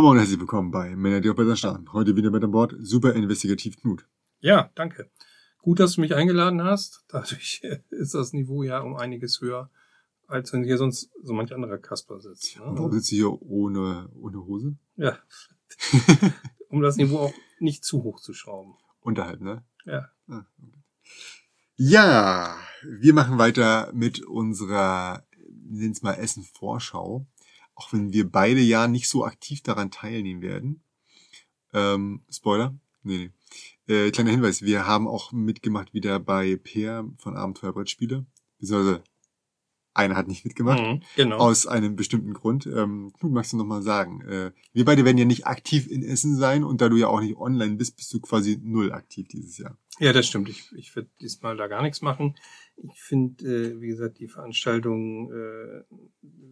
Mama und herzlich willkommen bei Männer, die auf Blätter starren. Heute wieder mit an Bord Super Investigativ Knut. Ja, danke. Gut, dass du mich eingeladen hast. Dadurch ist das Niveau ja um einiges höher, als wenn hier sonst so manch anderer Kasper sitzt. Ne? Und warum sitzt du hier ohne, ohne Hose? Ja. um das Niveau auch nicht zu hoch zu schrauben. Unterhalb, ne? Ja. Ah. Ja, wir machen weiter mit unserer, nennen es mal Essen-Vorschau. Auch wenn wir beide ja nicht so aktiv daran teilnehmen werden. Ähm, Spoiler? Nee, nee. Äh, kleiner Hinweis, wir haben auch mitgemacht wieder bei Peer von Abenteuerbrettspiele. Beziehungsweise einer hat nicht mitgemacht. Mhm, genau. Aus einem bestimmten Grund. Ähm, Knut, magst du nochmal sagen? Äh, wir beide werden ja nicht aktiv in Essen sein und da du ja auch nicht online bist, bist du quasi null aktiv dieses Jahr. Ja, das stimmt. Ich, ich werde diesmal da gar nichts machen. Ich finde, äh, wie gesagt, die Veranstaltung äh,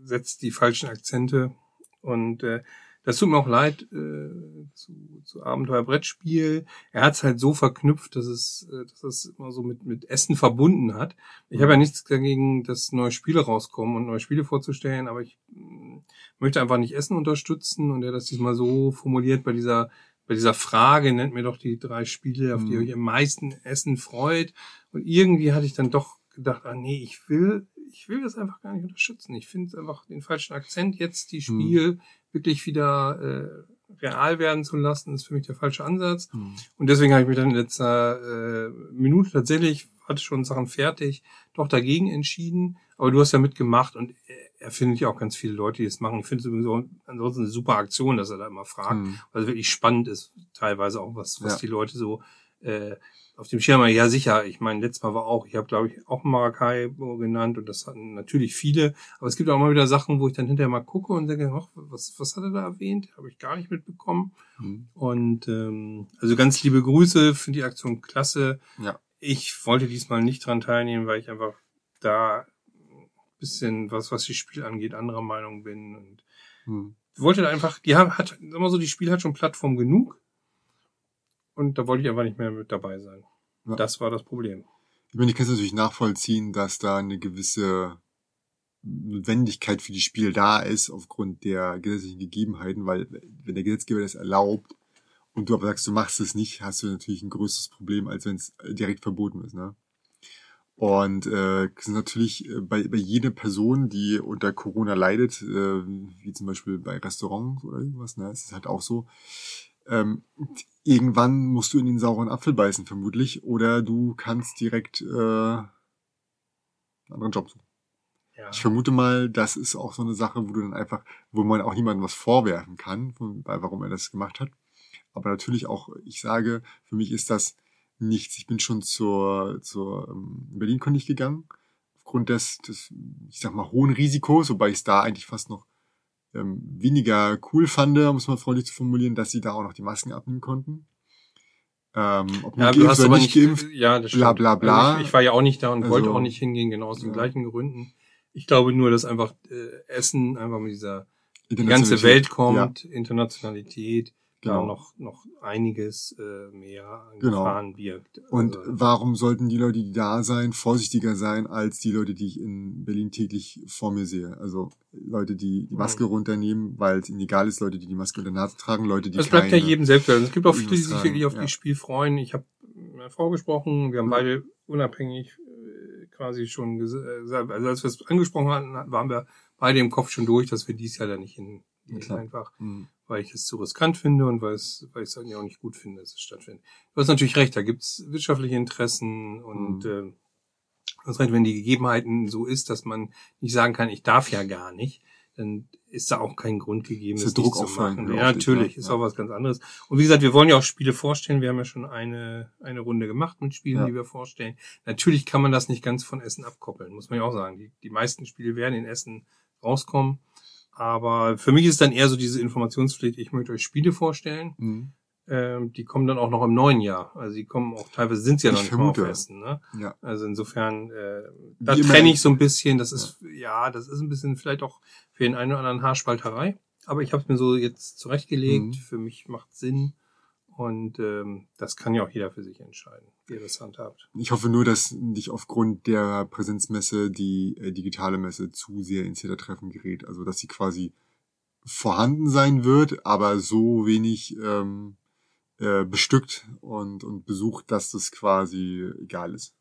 setzt die falschen Akzente und äh, das tut mir auch leid äh, zu, zu Abenteuerbrettspiel. Er hat es halt so verknüpft, dass es, äh, dass es immer so mit, mit Essen verbunden hat. Ich habe ja nichts dagegen, dass neue Spiele rauskommen und neue Spiele vorzustellen, aber ich mh, möchte einfach nicht Essen unterstützen und er hat das diesmal so formuliert bei dieser bei dieser Frage, nennt mir doch die drei Spiele, auf die ihr euch am meisten Essen freut. Und irgendwie hatte ich dann doch gedacht, ah nee, ich will, ich will das einfach gar nicht unterstützen. Ich finde einfach den falschen Akzent jetzt, die Spiel mhm. wirklich wieder äh, real werden zu lassen, ist für mich der falsche Ansatz. Mhm. Und deswegen habe ich mich dann in letzter äh, Minute tatsächlich, hatte schon Sachen fertig, doch dagegen entschieden. Aber du hast ja mitgemacht und er findet ja auch ganz viele Leute, die das machen. Ich finde es übrigens auch ansonsten eine super Aktion, dass er da immer fragt, mhm. weil es wirklich spannend ist, teilweise auch, was, was ja. die Leute so äh, auf dem Schirm. Ja, sicher. Ich meine, letztes Mal war auch, ich habe, glaube ich, auch Marakai genannt und das hatten natürlich viele. Aber es gibt auch mal wieder Sachen, wo ich dann hinterher mal gucke und denke, ach, was, was hat er da erwähnt? Habe ich gar nicht mitbekommen. Mhm. Und ähm, also ganz liebe Grüße, finde die Aktion klasse. Ja. Ich wollte diesmal nicht dran teilnehmen, weil ich einfach da bisschen, was, was die Spiel angeht, anderer Meinung bin. Und hm. wollte einfach, die haben, hat, sag mal so, die Spiel hat schon Plattform genug. Und da wollte ich einfach nicht mehr mit dabei sein. Ja. Das war das Problem. Ich meine, ich kann es natürlich nachvollziehen, dass da eine gewisse Notwendigkeit für die Spiel da ist, aufgrund der gesetzlichen Gegebenheiten, weil wenn der Gesetzgeber das erlaubt und du aber sagst, du machst es nicht, hast du natürlich ein größeres Problem, als wenn es direkt verboten ist, ne? Und äh, sind natürlich äh, bei, bei jeder Person, die unter Corona leidet, äh, wie zum Beispiel bei Restaurants oder irgendwas, ne, es ist halt auch so, ähm, irgendwann musst du in den sauren Apfel beißen, vermutlich, oder du kannst direkt äh, einen anderen Job suchen. Ja. Ich vermute mal, das ist auch so eine Sache, wo du dann einfach, wo man auch niemandem was vorwerfen kann, warum er das gemacht hat. Aber natürlich auch, ich sage, für mich ist das nichts. Ich bin schon zur, zur ähm, Berlin-Kondig gegangen, aufgrund des, des, ich sag mal, hohen Risikos, wobei ich es da eigentlich fast noch ähm, weniger cool fand, um es mal freundlich zu formulieren, dass sie da auch noch die Masken abnehmen konnten. Ähm, ob ja, du hast aber nicht geimpft, ja, das bla bla bla. Also ich, ich, war ja auch nicht da und also, wollte auch nicht hingehen, genau aus den ja. gleichen Gründen. Ich glaube nur, dass einfach äh, Essen einfach mit dieser die ganze Welt kommt, ja. Internationalität, genau. noch, noch einiges äh, mehr genau. Gefahren birgt. Also, und warum sollten die Leute, die da sein, vorsichtiger sein als die Leute, die ich in Berlin täglich vor mir sehe? Also Leute, die die Maske mhm. runternehmen, weil es ihnen egal ist, Leute, die die Maske unter Nase tragen, Leute, die Das bleibt ja jedem selbst. Es gibt auch viele, die sich wirklich auf ja. das Spiel freuen. Ich habe mit meiner Frau gesprochen, wir haben beide unabhängig äh, quasi schon gesagt, äh, also als wir es angesprochen hatten, waren wir beide im Kopf schon durch, dass wir dies Jahr da nicht hin ja, einfach. Mhm weil ich es zu riskant finde und weil es, weil ich es eigentlich auch nicht gut finde, dass es stattfindet. Du hast natürlich recht, da gibt's wirtschaftliche Interessen und mhm. äh, du hast recht, wenn die Gegebenheiten so ist, dass man nicht sagen kann, ich darf ja gar nicht, dann ist da auch kein Grund gegeben, das Druck zu machen. Ja, natürlich, ist ja. auch was ganz anderes. Und wie gesagt, wir wollen ja auch Spiele vorstellen. Wir haben ja schon eine, eine Runde gemacht mit Spielen, ja. die wir vorstellen. Natürlich kann man das nicht ganz von Essen abkoppeln, muss man ja auch sagen. Die, die meisten Spiele werden in Essen rauskommen. Aber für mich ist dann eher so diese Informationspflicht, ich möchte euch Spiele vorstellen. Mhm. Ähm, die kommen dann auch noch im neuen Jahr. Also die kommen auch teilweise sind sie ja noch ich nicht vermute. mal auf Essen. Ne? Ja. Also insofern, äh, da trenne ich so ein bisschen. Das ist ja. ja, das ist ein bisschen vielleicht auch für den einen oder anderen Haarspalterei. Aber ich habe es mir so jetzt zurechtgelegt. Mhm. Für mich macht Sinn. Und ähm, das kann ja auch jeder für sich entscheiden, wie ihr das handhabt. Ich hoffe nur, dass nicht aufgrund der Präsenzmesse die äh, digitale Messe zu sehr ins Hintertreffen gerät. Also dass sie quasi vorhanden sein wird, aber so wenig ähm, äh, bestückt und, und besucht, dass das quasi egal ist.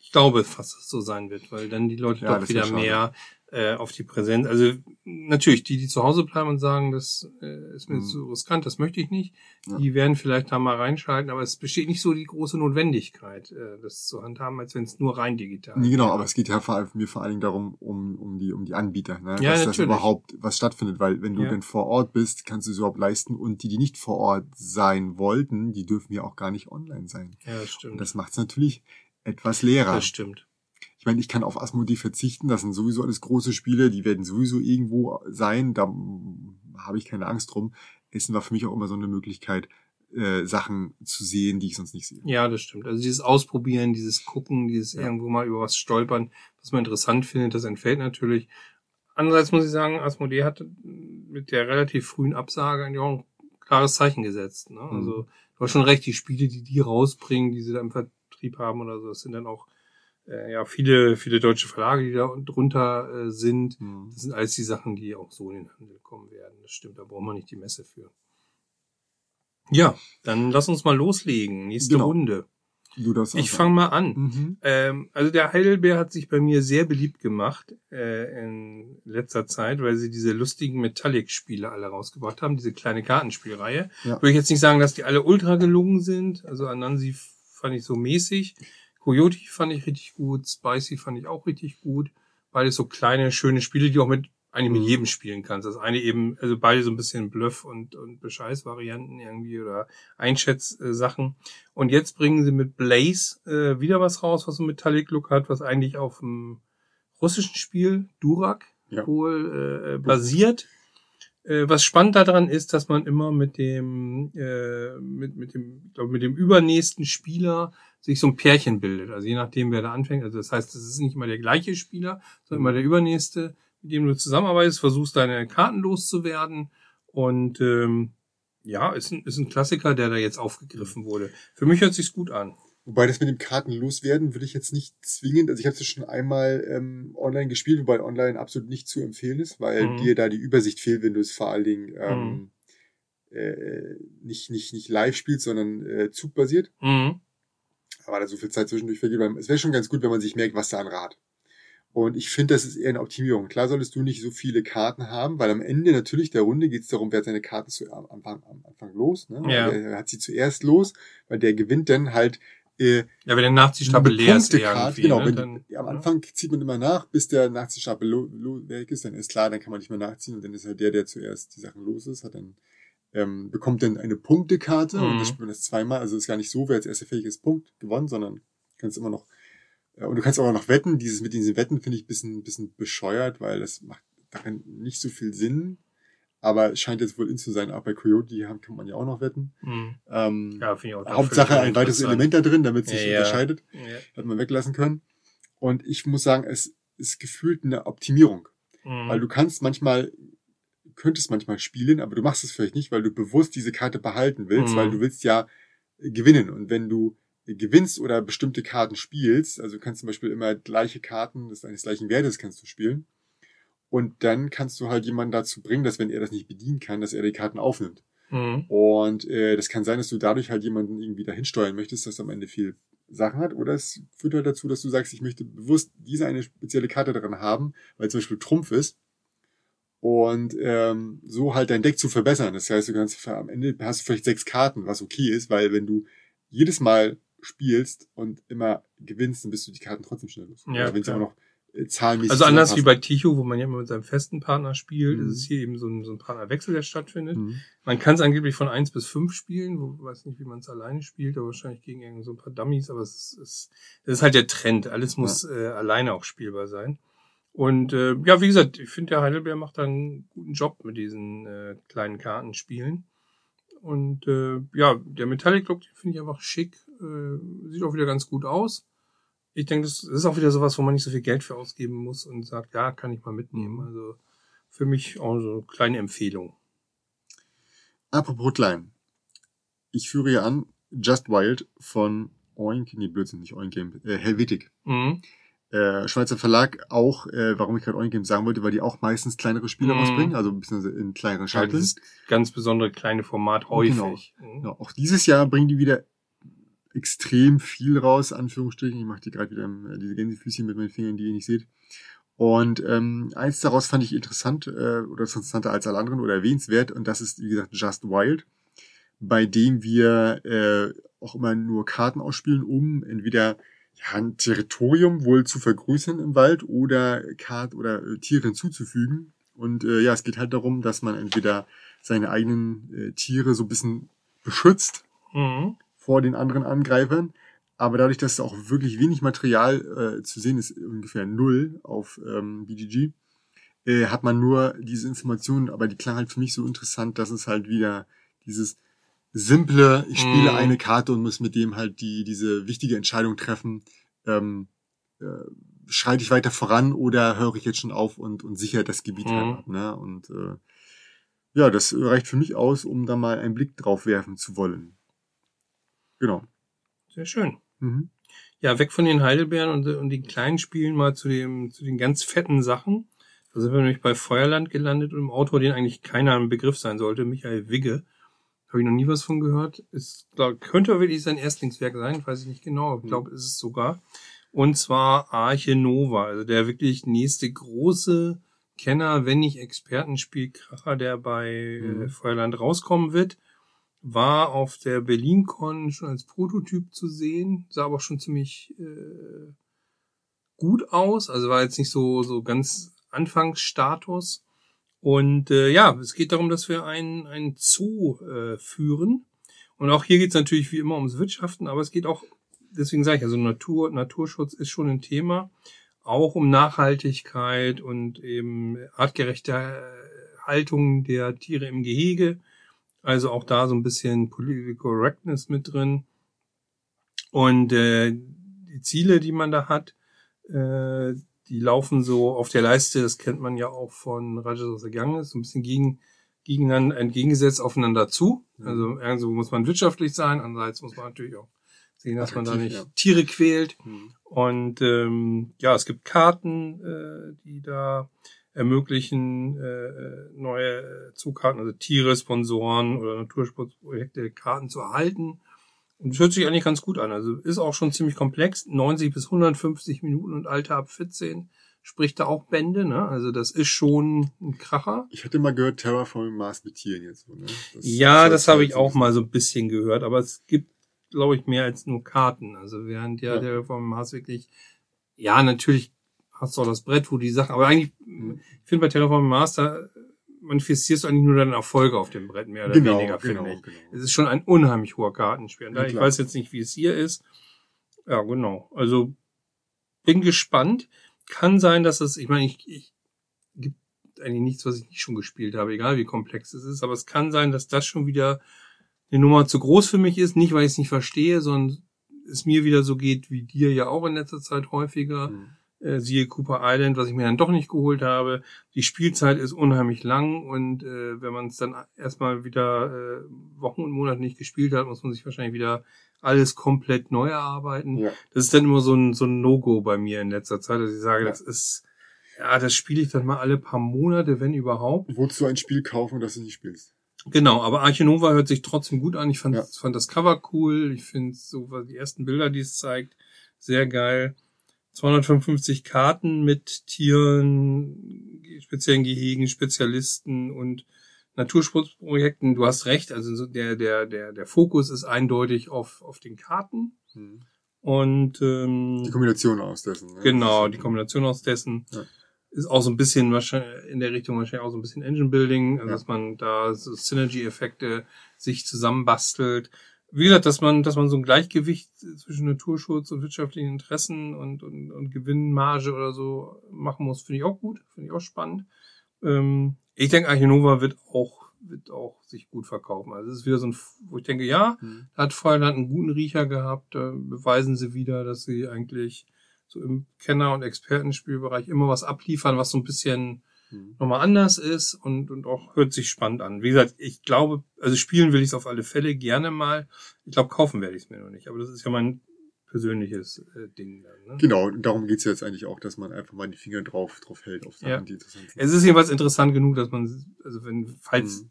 Ich glaube fast, dass es so sein wird, weil dann die Leute Ja, doch wieder mehr äh, auf die Präsenz. Also natürlich, die, die zu Hause bleiben und sagen, das äh, ist mir Mhm. zu riskant, das möchte ich nicht, Ja. die werden vielleicht da mal reinschalten, aber es besteht nicht so die große Notwendigkeit, äh, das zu handhaben, als wenn es nur rein digital Nee, genau, wäre. aber es geht ja vor allem, mir vor allen Dingen darum, um, um die, um die Anbieter, ne? Ja, dass das natürlich. überhaupt was stattfindet, weil wenn du Ja. denn vor Ort bist, kannst du es überhaupt leisten und die, die nicht vor Ort sein wollten, die dürfen ja auch gar nicht online sein. Ja, das stimmt. Und das macht es natürlich etwas leerer. das stimmt. Ich meine, ich kann auf Asmodee verzichten, das sind sowieso alles große Spiele, die werden sowieso irgendwo sein, da habe ich keine Angst drum. Essen war für mich auch immer so eine Möglichkeit, äh, Sachen zu sehen, die ich sonst nicht sehe. Ja, das stimmt. Also dieses Ausprobieren, dieses Gucken, dieses Ja. irgendwo mal über was stolpern, was man interessant findet, das entfällt natürlich. Andererseits muss ich sagen, Asmodee hat mit der relativ frühen Absage eigentlich auch ein klares Zeichen gesetzt. Ne? Mhm. Also du hast schon recht, die Spiele, die die rausbringen, die sie da im Vertrieb haben oder so, das sind dann auch äh, ja viele viele deutsche Verlage, die da drunter äh, sind. Mhm. Das sind alles die Sachen, die auch so in den Handel kommen werden. Das stimmt, da braucht man nicht die Messe für. Ja, dann lass uns mal loslegen. Nächste Genau. Runde. Du darfst Ich fange mal an. Mhm. Ähm, also der Heidelbeer hat sich bei mir sehr beliebt gemacht äh, in letzter Zeit, weil sie diese lustigen Metallic-Spiele alle rausgebracht haben, diese kleine Kartenspielreihe. Ja. Würde ich jetzt nicht sagen, dass die alle ultra gelungen sind. Also Anansi fand ich so mäßig. Coyote fand ich richtig gut. Spicy fand ich auch richtig gut. Beides so kleine, schöne Spiele, die auch mit eigentlich mit Mhm. jedem spielen kannst. Das eine eben, also beide so ein bisschen Bluff und, und Bescheiß-Varianten irgendwie oder Einschätz-Sachen. Und jetzt bringen sie mit Blaze äh, wieder was raus, was so Metallic-Look hat, was eigentlich auf dem russischen Spiel Durak Ja. wohl äh, basiert. Äh, was spannend daran ist, dass man immer mit dem, äh, mit, mit dem, ich glaube, mit dem übernächsten Spieler sich so ein Pärchen bildet. Also je nachdem, wer da anfängt. Also das heißt, es ist nicht immer der gleiche Spieler, sondern immer der übernächste, mit dem du zusammenarbeitest, versuchst deine Karten loszuwerden. Und ähm, ja, ist ein, ist ein Klassiker, der da jetzt aufgegriffen wurde. Für mich hört sich's gut an. Wobei das mit dem Karten loswerden würde ich jetzt nicht zwingend, also ich habe es schon einmal ähm, online gespielt, wobei online absolut nicht zu empfehlen ist, weil Mhm. dir da die Übersicht fehlt, wenn du es vor allen Dingen ähm, Mhm. äh, nicht, nicht, nicht live spielst, sondern äh, zugbasiert. Mhm. Aber da so viel Zeit zwischendurch vergeht, weil es wäre schon ganz gut, wenn man sich merkt, was der andere hat. Und ich finde, das ist eher eine Optimierung. Klar solltest du nicht so viele Karten haben, weil am Ende natürlich der Runde geht es darum, wer hat seine Karten zu, am, Anfang, am Anfang los. Ne? Ja. Der hat sie zuerst los, weil der gewinnt dann halt äh, Ja, wenn der Nachziehstapel leer ist irgendwie. genau, ne, wenn dann, die, am Anfang zieht man immer nach, bis der Nachziehstapel weg ist, dann ist klar, dann kann man nicht mehr nachziehen und dann ist halt der, der zuerst die Sachen los ist, hat dann ähm, bekommt dann eine Punktekarte und Mhm. das spielt man das zweimal, also ist gar nicht so, wer als erster fähig ist, Punkt gewonnen, sondern kannst immer noch äh, und du kannst auch noch wetten, dieses mit diesen Wetten finde ich ein bisschen, bisschen bescheuert, weil das macht darin nicht so viel Sinn, aber es scheint jetzt wohl in zu sein, auch bei Coyote die haben, kann man ja auch noch wetten. Mhm. Ähm, Ja, finde ich auch. Hauptsache ein weiteres. Element da drin, damit es sich Ja, unterscheidet Ja. hat man weglassen können. Und ich muss sagen, es ist gefühlt eine Optimierung. Mhm. Weil du kannst manchmal, könntest manchmal spielen, aber du machst es vielleicht nicht, weil du bewusst diese Karte behalten willst, Mhm. weil du willst ja äh, gewinnen. Und wenn du gewinnst oder bestimmte Karten spielst, also du kannst zum Beispiel immer gleiche Karten des eines gleichen Wertes kannst du spielen. Und dann kannst du halt jemanden dazu bringen, dass wenn er das nicht bedienen kann, dass er die Karten aufnimmt. Mhm. Und äh, das kann sein, dass du dadurch halt jemanden irgendwie dahin steuern möchtest, dass er am Ende viel Sachen hat. Oder es führt halt dazu, dass du sagst, ich möchte bewusst diese eine spezielle Karte drin haben, weil zum Beispiel Trumpf ist. Und ähm, so halt dein Deck zu verbessern. Das heißt, du kannst am Ende hast du vielleicht sechs Karten, was okay ist, weil wenn du jedes Mal spielst und immer gewinnst, dann bist du die Karten trotzdem schnell los. Ja, auch noch äh, zahlenmäßig Also anders wie bei Ticho, wo man ja immer mit seinem festen Partner spielt, Mhm. ist es hier eben so ein, so ein Partnerwechsel, der stattfindet. Mhm. Man kann es angeblich von eins bis fünf spielen, wo, weiß nicht, wie man es alleine spielt, aber wahrscheinlich gegen irgend so ein paar Dummies, aber es ist, es ist halt der Trend. Alles muss äh, alleine auch spielbar sein. Und äh, ja, wie gesagt, ich finde, der Heidelbeer macht da einen guten Job mit diesen äh, kleinen Kartenspielen. Und äh, ja, der Metallic Look, den finde ich einfach schick. Äh, sieht auch wieder ganz gut aus. Ich denke, das ist auch wieder sowas, wo man nicht so viel Geld für ausgeben muss und sagt, ja, kann ich mal mitnehmen. Also für mich auch so eine kleine Empfehlung. Apropos klein. Ich führe hier an Just Wild von Oink, nee, Blödsinn, nicht Oink Game, äh, Helvetic. Mhm. Äh, Schweizer Verlag auch, äh, warum ich gerade Onigame sagen wollte, weil die auch meistens kleinere Spiele Mhm. rausbringen, also ein bisschen in kleineren Ja, Schalteln. dieses ganz besondere kleine Format häufig. Mhm. Ja, auch dieses Jahr bringen die wieder extrem viel raus, Anführungsstrichen. Ich mache die gerade wieder ähm, diese Gänsefüßchen mit meinen Fingern, die ihr nicht seht. Und ähm, eins daraus fand ich interessant äh, oder interessanter als alle anderen oder erwähnenswert und das ist, wie gesagt, Just Wild, bei dem wir äh, auch immer nur Karten ausspielen, um entweder ja, ein Territorium wohl zu vergrößern im Wald oder Kart oder äh, Tiere hinzuzufügen. Und äh, ja, es geht halt darum, dass man entweder seine eigenen äh, Tiere so ein bisschen beschützt Mhm. vor den anderen Angreifern. Aber dadurch, dass auch wirklich wenig Material äh, zu sehen ist, ungefähr null auf ähm, BGG, äh, hat man nur diese Informationen, aber die klang halt für mich so interessant, dass es halt wieder dieses simple, ich spiele Mhm. eine Karte und muss mit dem halt die diese wichtige Entscheidung treffen, ähm, äh, schreite ich weiter voran oder höre ich jetzt schon auf und, und sichere das Gebiet Mhm. halt ab. Ne? Und äh, ja, das reicht für mich aus, um da mal einen Blick drauf werfen zu wollen. Genau. Sehr schön. Mhm. Ja, weg von den Heidelbeeren und, und den kleinen Spielen mal zu dem, zu den ganz fetten Sachen. Da sind wir nämlich bei Feuerland gelandet und im Autor, den eigentlich keiner im Begriff sein sollte, Michael Wigge. Habe ich noch nie was von gehört. Ist, glaub, könnte wirklich sein Erstlingswerk sein, weiß ich nicht genau. Ich glaube, ist es sogar. Und zwar Arche Nova, also der wirklich nächste große Kenner, wenn nicht Expertenspielkracher, der bei äh, Mhm. Feuerland rauskommen wird war auf der BerlinCon schon als Prototyp zu sehen, sah aber schon ziemlich äh, gut aus, also war jetzt nicht so so ganz Anfangsstatus. Und äh, ja, es geht darum, dass wir einen, einen Zoo äh, führen. Und auch hier geht es natürlich wie immer ums Wirtschaften, aber es geht auch, deswegen sage ich, also Natur, Naturschutz ist schon ein Thema, auch um Nachhaltigkeit und eben artgerechte äh, Haltung der Tiere im Gehege. Also auch da so ein bisschen Political Correctness mit drin. Und äh, die Ziele, die man da hat, äh, die laufen so auf der Leiste, das kennt man ja auch von Rajas Ganges, so ein bisschen gegen, gegeneinander, entgegengesetzt aufeinander zu. Also irgendwo muss man wirtschaftlich sein, andererseits muss man natürlich auch sehen, dass man da Attraktiv, nicht ja. Tiere quält. Mhm. Und ähm, ja, es gibt Karten, äh, die da ermöglichen, äh, neue Zugkarten, also Tiere, Sponsoren oder Natursportprojekte, Karten zu erhalten. Und es hört sich eigentlich ganz gut an. Also ist auch schon ziemlich komplex. 90 bis 150 Minuten und Alter ab 14 spricht da auch Bände. Ne? Also das ist schon ein Kracher. Ich hatte mal gehört, Terraforming Mars mit Tieren jetzt so, ne? Das Ja, das habe soll ich auch mal so ein bisschen gehört, aber es gibt, glaube ich, mehr als nur Karten. Also während ja, Ja. vom Mars wirklich, ja, natürlich hast du auch das Brett, wo die Sachen, aber eigentlich, Mhm. ich finde bei Terraforming Mars, da manifestierst du eigentlich nur deine Erfolge auf dem Brett, mehr oder Genau, weniger, genau, finde ich. genau. Es ist schon ein unheimlich hoher Kartenspiel. Und Ja, ich klar. weiß jetzt nicht, wie es hier ist. Ja, genau. Also bin gespannt. Kann sein, dass es, ich meine, ich, ich gibt eigentlich nichts, was ich nicht schon gespielt habe, egal wie komplex es ist, aber es kann sein, dass das schon wieder eine Nummer zu groß für mich ist, nicht weil ich es nicht verstehe, sondern es mir wieder so geht wie dir ja auch in letzter Zeit häufiger. Mhm. Äh, siehe Cooper Island, was ich mir dann doch nicht geholt habe. Die Spielzeit ist unheimlich lang und äh, wenn man es dann erstmal wieder äh, Wochen und Monate nicht gespielt hat, muss man sich wahrscheinlich wieder alles komplett neu erarbeiten. Ja. Das ist dann immer so ein, so ein No-Go bei mir in letzter Zeit, dass ich sage, Ja. das ist, ja, das spiele ich dann mal alle paar Monate, wenn überhaupt. Wolltest du ein Spiel kaufen, das du nicht spielst? Genau, aber Arche Nova hört sich trotzdem gut an. Ich fand, Ja. fand das Cover cool. Ich finde so die ersten Bilder, die es zeigt, sehr geil. 255 Karten mit Tieren, speziellen Gehegen, Spezialisten und Naturschutzprojekten. Du hast recht, also so der, der, der, der Fokus ist eindeutig auf, auf den Karten. Mhm. Und ähm, Die Kombination aus dessen. Ne? Genau, die Kombination aus dessen Ja. ist auch so ein bisschen wahrscheinlich in der Richtung wahrscheinlich auch so ein bisschen Engine Building, also Ja. dass man da so Synergy-Effekte sich zusammenbastelt. Wie gesagt, dass man, dass man so ein Gleichgewicht zwischen Naturschutz und wirtschaftlichen Interessen und, und, und Gewinnmarge oder so machen muss, finde ich auch gut, finde ich auch spannend. Ähm, ich denke, Archinova wird auch, wird auch sich gut verkaufen. Also es ist wieder so ein, wo ich denke, ja, Mhm. hat Feuerland einen guten Riecher gehabt. Da beweisen sie wieder, dass sie eigentlich so im Kenner- und Expertenspielbereich immer was abliefern, was so ein bisschen Mhm. nochmal anders ist und, und auch hört sich spannend an. Wie gesagt, ich glaube, also spielen will ich es auf alle Fälle gerne mal. Ich glaube, kaufen werde ich es mir noch nicht. Aber das ist ja mein persönliches äh, Ding. Dann, ne? Genau, und darum geht's jetzt eigentlich auch, dass man einfach mal die Finger drauf, drauf hält auf Sachen, Ja. die interessant sind. Es ist jedenfalls interessant genug, dass man, also wenn, falls Mhm.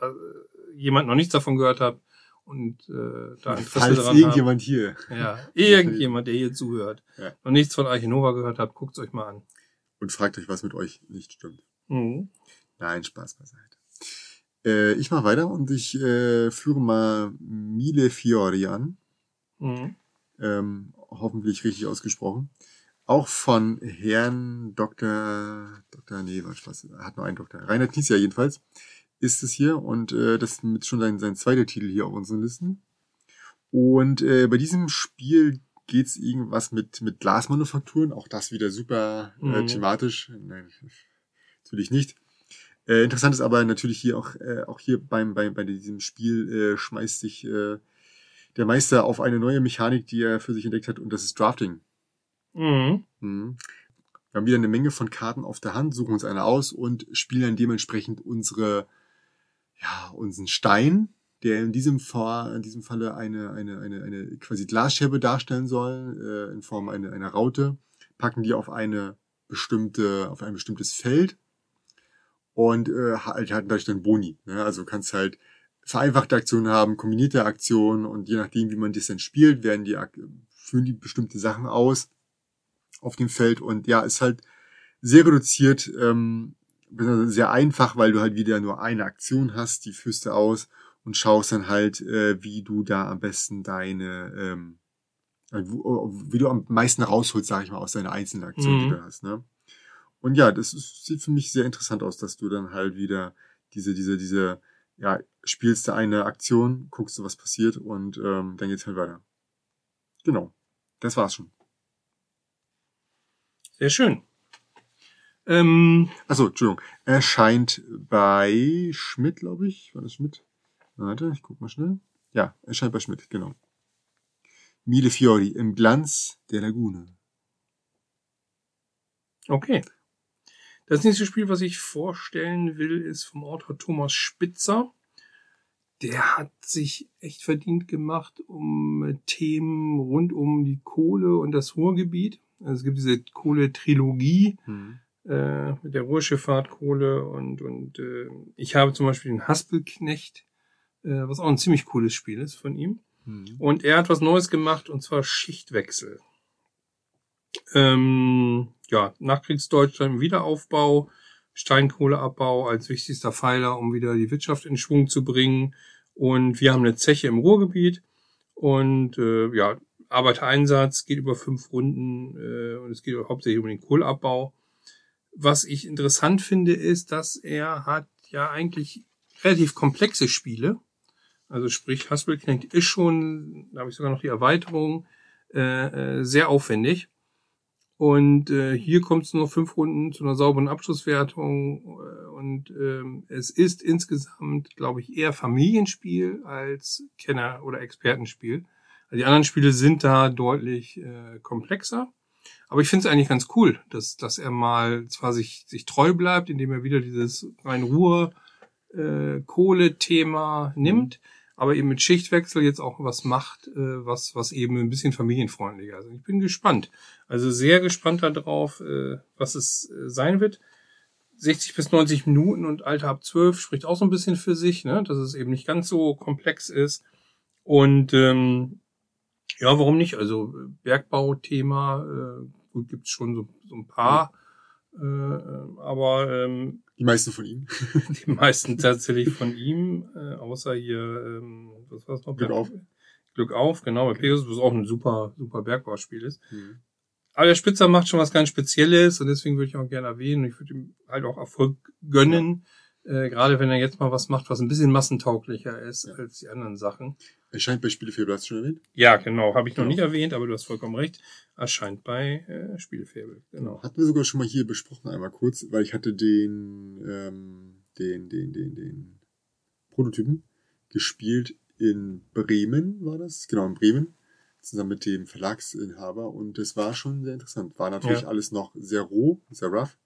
äh, jemand noch nichts davon gehört hat und äh, da Interesse Falls daran irgendjemand hier hat, ja, irgendjemand, der hier zuhört, Ja. noch nichts von Archinova gehört hat, guckt's euch mal an. Und fragt euch, was mit euch nicht stimmt. Mhm. Nein, Spaß beiseite. Äh, ich mache weiter und ich äh, führe mal Mille Fiori an. Mhm. Ähm, hoffentlich richtig ausgesprochen. Auch von Herrn Dr. Dr. Nee, war Spaß. Er hat nur einen Doktor. Reinhard Knizia jedenfalls ist es hier und äh, das ist mit schon sein, sein zweiter Titel hier auf unseren Listen. Und äh, bei diesem Spiel geht's irgendwas mit, mit Glasmanufakturen. Auch das wieder super äh, Mhm. thematisch. Nein, natürlich nicht. Äh, interessant ist aber natürlich hier auch, äh, auch hier beim, bei, bei diesem Spiel äh, schmeißt sich äh, der Meister auf eine neue Mechanik, die er für sich entdeckt hat, und das ist Drafting. Mhm. Mhm. Wir haben wieder eine Menge von Karten auf der Hand, suchen uns eine aus und spielen dann dementsprechend unsere, ja, unseren Stein, der in diesem Fall, in diesem Falle eine, eine, eine, eine quasi Glasscherbe darstellen soll, äh, in Form einer, einer Raute, packen die auf eine bestimmte, auf ein bestimmtes Feld und äh, halt hatten dadurch dann Boni. Ne? Also kannst halt vereinfachte Aktionen haben, kombinierte Aktionen und je nachdem, wie man das dann spielt, werden die führen die bestimmte Sachen aus auf dem Feld und ja, ist halt sehr reduziert, ähm, sehr einfach, weil du halt wieder nur eine Aktion hast, die führst du aus und schaust dann halt, äh, wie du da am besten deine, ähm, äh, wo- wie du am meisten rausholst, sag ich mal, aus deiner einzelnen Aktion, die Mhm. du hast. Ne? Und ja, das ist, sieht für mich sehr interessant aus, dass du dann halt wieder diese, diese, diese, ja, spielst du eine Aktion, guckst du, was passiert und ähm, dann geht's halt weiter. Genau. Das war's schon. Sehr schön. Ähm, Achso, Entschuldigung. Erscheint bei Schmidt, glaube ich. War das Schmidt? Warte, ich guck mal schnell. Ja, erscheint bei Schmidt, genau. Mille Fiori im Glanz der Lagune. okay. Das nächste Spiel, was ich vorstellen will, ist vom Autor Thomas Spitzer. Der hat sich echt verdient gemacht um Themen rund um die Kohle und das Ruhrgebiet. Also es gibt diese Kohle-Trilogie Hm. äh, mit der Ruhrschifffahrt Kohle und, und äh, ich habe zum Beispiel den Haspelknecht, was auch ein ziemlich cooles Spiel ist von ihm. Hm. Und er hat was Neues gemacht und zwar Schichtwechsel. Ähm, ja, Nachkriegsdeutschland im Wiederaufbau, Steinkohleabbau als wichtigster Pfeiler, um wieder die Wirtschaft in Schwung zu bringen. Und wir haben eine Zeche im Ruhrgebiet und äh, ja, Arbeitereinsatz geht über fünf Runden äh, und es geht hauptsächlich um den Kohleabbau. Was ich interessant finde, ist, dass er hat ja eigentlich relativ komplexe Spiele. Also sprich, Haspelknecht ist schon, da habe ich sogar noch die Erweiterung, äh, äh, sehr aufwendig. Und äh, hier kommt es nur fünf Runden zu einer sauberen Abschlusswertung. Äh, und ähm, es ist insgesamt, glaube ich, eher Familienspiel als Kenner- oder Expertenspiel. Also die anderen Spiele sind da deutlich äh, komplexer. Aber ich finde es eigentlich ganz cool, dass, dass er mal zwar sich, sich treu bleibt, indem er wieder dieses Rhein-Ruhr äh, Kohle-Thema nimmt, aber eben mit Schichtwechsel jetzt auch was macht, äh, was, was eben ein bisschen familienfreundlicher ist. Ich bin gespannt. Also sehr gespannt darauf, äh, was es äh, sein wird. 60 bis 90 Minuten und Alter ab 12 spricht auch so ein bisschen für sich, ne? dass es eben nicht ganz so komplex ist. Und ähm, ja, warum nicht? Also äh, Bergbauthema, äh, gut, gibt's schon so, so ein paar, äh, aber ähm, Die meisten von ihm. die meisten tatsächlich von ihm, äh, außer hier, ähm, was war's noch? Glück auf. Glück auf, genau, bei Pegasus, was auch ein super, super Bergbauspiel ist. Hm. Aber der Spitzer macht schon was ganz Spezielles und deswegen würde ich auch gerne erwähnen. Ich würde ihm halt auch Erfolg gönnen, äh, gerade wenn er jetzt mal was macht, was ein bisschen massentauglicher ist Ja. als die anderen Sachen. Erscheint bei Spielefebruar, hast du schon erwähnt? Ja, genau, habe ich noch Genau. nicht erwähnt, aber du hast vollkommen recht. Erscheint bei äh, Spielefabel, genau. Hatten wir sogar schon mal hier besprochen, einmal kurz, weil ich hatte den, ähm, den, den, den, den Prototypen gespielt in Bremen, war das? Genau, in Bremen. Zusammen mit dem Verlagsinhaber und das war schon sehr interessant. War natürlich Ja. alles noch sehr roh, sehr rough.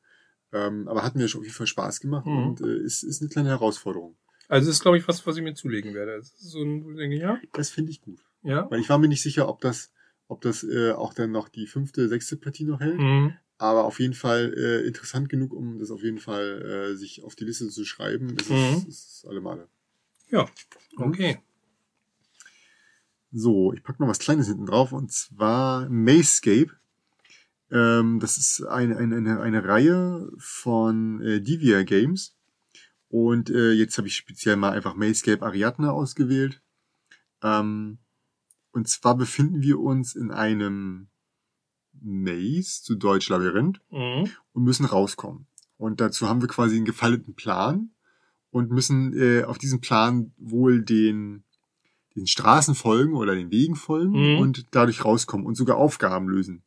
Ähm, aber hat mir schon auf jeden Fall Spaß gemacht Mhm. und äh, ist, ist eine kleine Herausforderung. Also das ist, glaube ich, was, was ich mir zulegen werde. Das ist so ein, wo ich denke, ja, Das finde ich gut. ja. Weil ich war mir nicht sicher, ob das, ob das äh, auch dann noch die fünfte, sechste Partie noch hält. Mhm. Aber auf jeden Fall äh, interessant genug, um das auf jeden Fall äh, sich auf die Liste zu schreiben. Ist, Mhm. es ist alle Male. Ja, okay. So, ich pack noch was Kleines hinten drauf und zwar Mayscape. Ähm, das ist eine, eine, eine, eine Reihe von äh, Divia Games. Und äh, jetzt habe ich speziell mal einfach Mayscape Ariadne ausgewählt. Ähm, und zwar befinden wir uns in einem Maze, zu Deutsch Labyrinth, Mhm. und müssen rauskommen. Und dazu haben wir quasi einen gefalteten Plan und müssen äh, auf diesem Plan wohl den, den Straßen folgen oder den Wegen folgen Mhm. und dadurch rauskommen und sogar Aufgaben lösen.